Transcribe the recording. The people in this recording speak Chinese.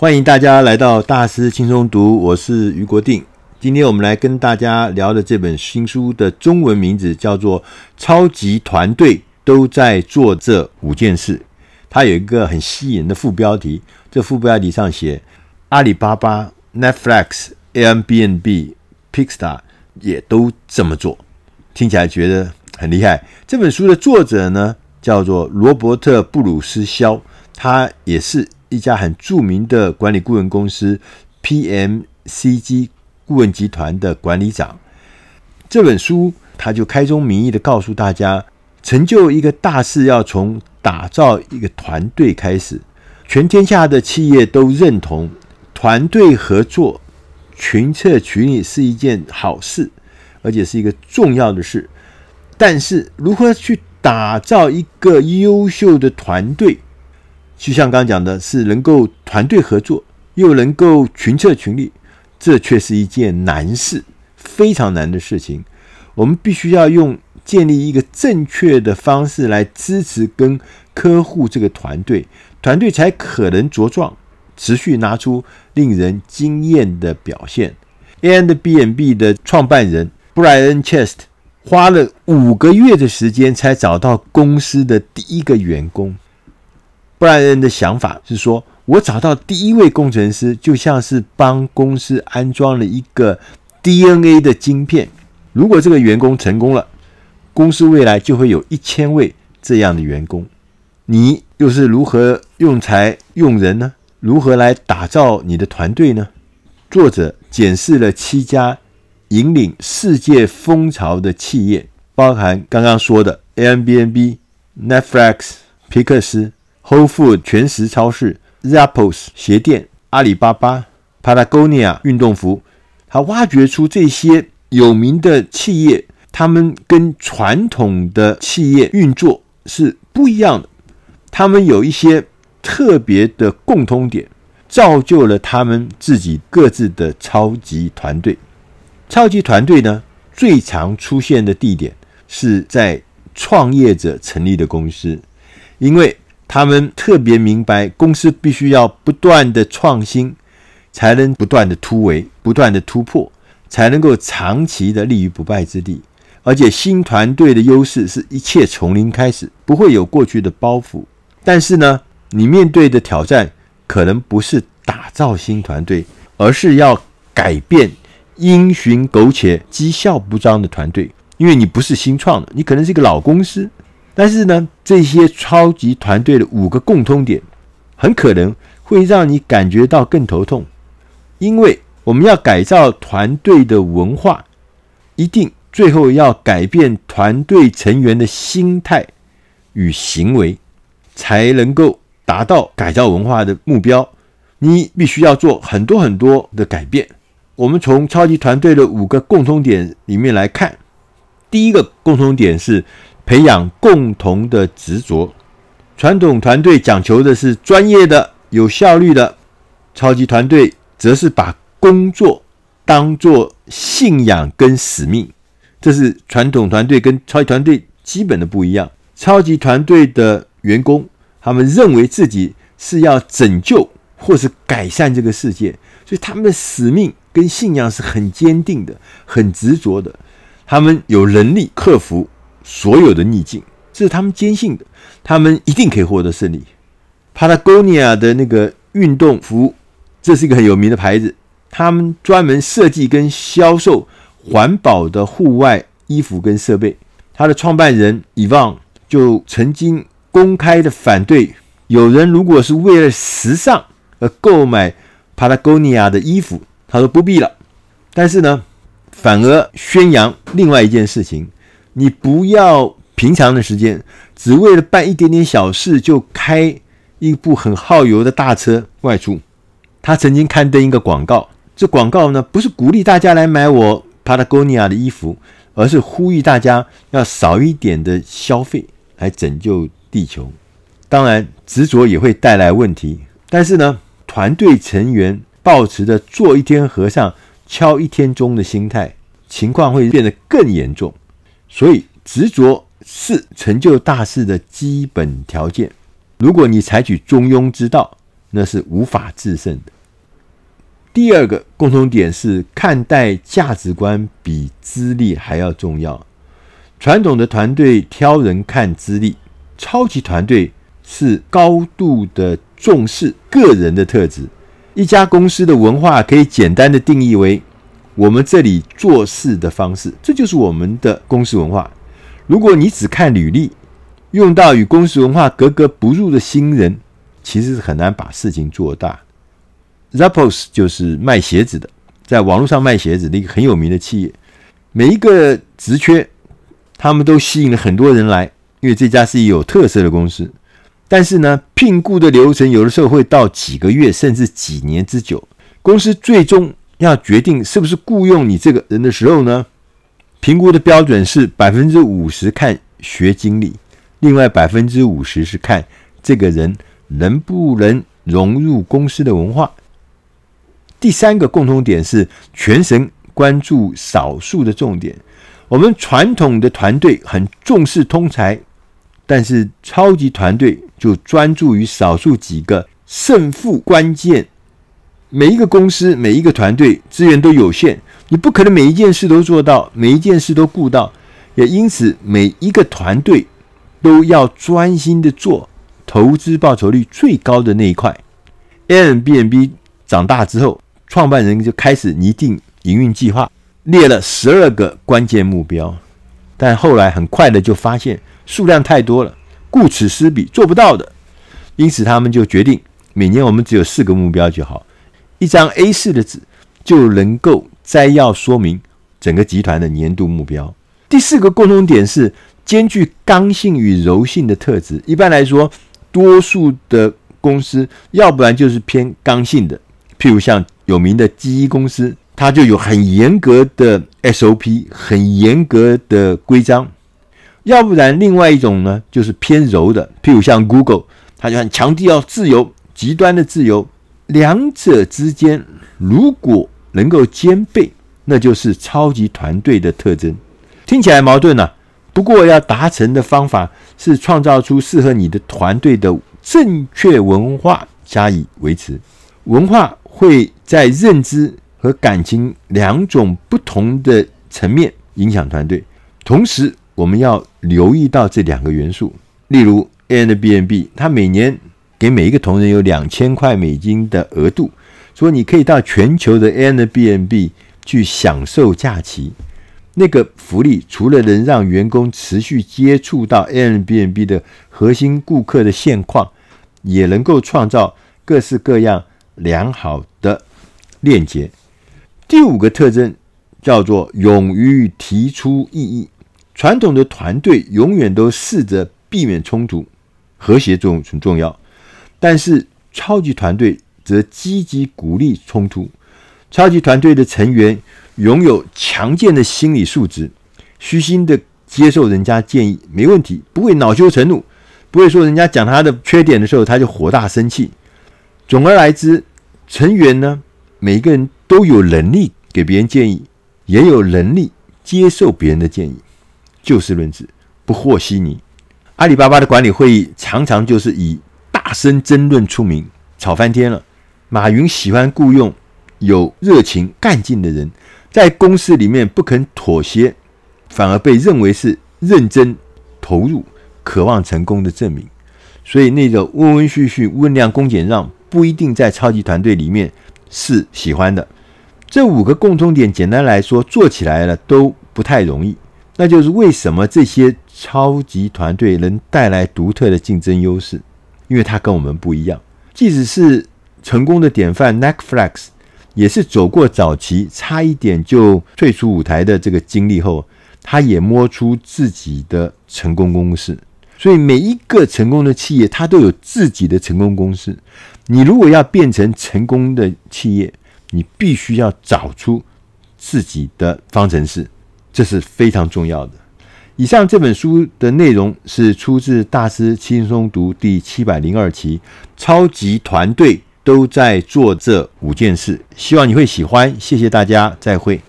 欢迎大家来到大师轻松读，我是余国定。今天我们来跟大家聊的这本新书的中文名字叫做《超级团队都在做这五件事》。它有一个很吸引的副标题，这副标题上写：阿里巴巴、Netflix、Airbnb、Pixar 也都这么做，听起来觉得很厉害。这本书的作者呢，叫做罗伯特·布鲁斯·肖，他也是一家很著名的管理顾问公司 PMCG 顾问集团的管理长。这本书他就开宗明义的告诉大家，成就一个大事要从打造一个团队开始。全天下的企业都认同团队合作、群策群力是一件好事，而且是一个重要的事。但是如何去打造一个优秀的团队，就像刚讲的，是能够团队合作，又能够群策群力，这却是一件难事，非常难的事情。我们必须要用建立一个正确的方式来支持跟呵护这个团队，团队才可能茁壮，持续拿出令人惊艳的表现。Airbnb 的创办人 Brian Chest 花了五个月的时间才找到公司的第一个员工。布莱恩的想法是说：“我找到第一位工程师，就像是帮公司安装了一个 DNA 的晶片。如果这个员工成功了，公司未来就会有一千位这样的员工。你又是如何用才用人呢？如何来打造你的团队呢？”作者检视了七家。引领世界风潮的企业，包含刚刚说的 Airbnb、Netflix、皮克斯、Whole Food 全食超市、Zappos 鞋店、阿里巴巴、Patagonia 运动服。他挖掘出这些有名的企业，他们跟传统的企业运作是不一样的。他们有一些特别的共通点，造就了他们自己各自的超级团队。超级团队呢，最常出现的地点是在创业者成立的公司，因为他们特别明白，公司必须要不断的创新，才能不断的突围、不断的突破，才能够长期的立于不败之地。而且新团队的优势是一切从零开始，不会有过去的包袱。但是呢，你面对的挑战可能不是打造新团队，而是要改变。因循苟且、绩效不彰的团队，因为你不是新创的，你可能是一个老公司。但是呢，这些超级团队的五个共通点，很可能会让你感觉到更头痛。因为我们要改造团队的文化，一定最后要改变团队成员的心态与行为，才能够达到改造文化的目标。你必须要做很多很多的改变。我们从超级团队的五个共同点里面来看，第一个共同点是培养共同的执着。传统团队讲求的是专业的、有效率的，超级团队则是把工作当作信仰跟使命。这是传统团队跟超级团队基本的不一样。超级团队的员工，他们认为自己是要拯救或是改善这个世界，所以他们的使命。跟信仰是很坚定的，很执着的。他们有能力克服所有的逆境，这是他们坚信的。他们一定可以获得胜利。Patagonia 的那个运动服，这是一个很有名的牌子。他们专门设计跟销售环保的户外衣服跟设备。他的创办人伊万就曾经公开的反对，有人如果是为了时尚而购买 Patagonia 的衣服。他说不必了，但是呢，反而宣扬另外一件事情：你不要平常的时间只为了办一点点小事就开一部很耗油的大车外出。他曾经刊登一个广告，这广告呢不是鼓励大家来买我 Patagonia 的衣服，而是呼吁大家要少一点的消费来拯救地球。当然，执着也会带来问题，但是呢，团队成员。抱持着做一天和尚敲一天钟的心态，情况会变得更严重。所以，执着是成就大事的基本条件。如果你采取中庸之道，那是无法制胜的。第二个共同点是看待价值观比资历还要重要。传统的团队挑人看资历，超级团队是高度的重视个人的特质。一家公司的文化可以简单的定义为我们这里做事的方式，这就是我们的公司文化。如果你只看履历，用到与公司文化格格不入的新人，其实是很难把事情做大。Zappos 就是卖鞋子的，在网络上卖鞋子的一个很有名的企业。每一个职缺，他们都吸引了很多人来，因为这家是有特色的公司。但是呢，聘雇的流程有的时候会到几个月甚至几年之久。公司最终要决定是不是雇佣你这个人的时候呢，评估的标准是百分之五十看学经历，另外百分之五十是看这个人能不能融入公司的文化。第三个共同点是全神关注少数的重点。我们传统的团队很重视通才，但是超级团队就专注于少数几个胜负关键。每一个公司、每一个团队资源都有限，你不可能每一件事都做到，每一件事都顾到。也因此，每一个团队都要专心的做投资报酬率最高的那一块。Airbnb 长大之后。创办人就开始拟定营运计划，列了十二个关键目标，但后来很快的就发现数量太多了，顾此失彼，做不到的。因此，他们就决定每年我们只有四个目标就好，一张 A4 的纸就能够摘要说明整个集团的年度目标。第四个共同点是兼具刚性与柔性的特质。一般来说，多数的公司要不然就是偏刚性的，譬如像。有名的记忆公司，它就有很严格的 SOP，很严格的规章。要不然，另外一种呢，就是偏柔的，譬如像 Google，它就很强调自由，极端的自由。两者之间如果能够兼备，那就是超级团队的特征。听起来矛盾啊，不过要达成的方法是创造出适合你的团队的正确文化，加以维持。文化会在认知和感情两种不同的层面影响团队，同时我们要留意到这两个元素。例如，Airbnb，它每年给每一个同仁有两千块美金的额度，说你可以到全球的 Airbnb 去享受假期。那个福利除了能让员工持续接触到 Airbnb 的核心顾客的现况，也能够创造各式各样。良好的链接。第五个特征叫做勇于提出异议。传统的团队永远都试着避免冲突，和谐作用很重要。但是超级团队则积极鼓励冲突。超级团队的成员拥有强健的心理素质，虚心的接受人家建议，没问题，不会恼羞成怒，不会说人家讲他的缺点的时候他就火大生气。总而言之，成员呢，每一个人都有能力给别人建议，也有能力接受别人的建议，就事论事，不和稀泥。阿里巴巴的管理会议常常就是以大声争论出名，吵翻天了。马云喜欢雇佣有热情、干劲的人，在公司里面不肯妥协，反而被认为是认真投入、渴望成功的证明。所以那个温温煦煦、温良恭俭让。不一定在超级团队里面是喜欢的。这五个共通点，简单来说，做起来了都不太容易。那就是为什么这些超级团队能带来独特的竞争优势？因为它跟我们不一样。即使是成功的典范 Netflix，也是走过早期，差一点就退出舞台的这个经历后，他也摸出自己的成功公式。所以每一个成功的企业，它都有自己的成功公式。你如果要变成成功的企业，你必须要找出自己的方程式，这是非常重要的。以上这本书的内容是出自《大师轻松读》第七百零二期，超级团队都在做这五件事。希望你会喜欢，谢谢大家，再会。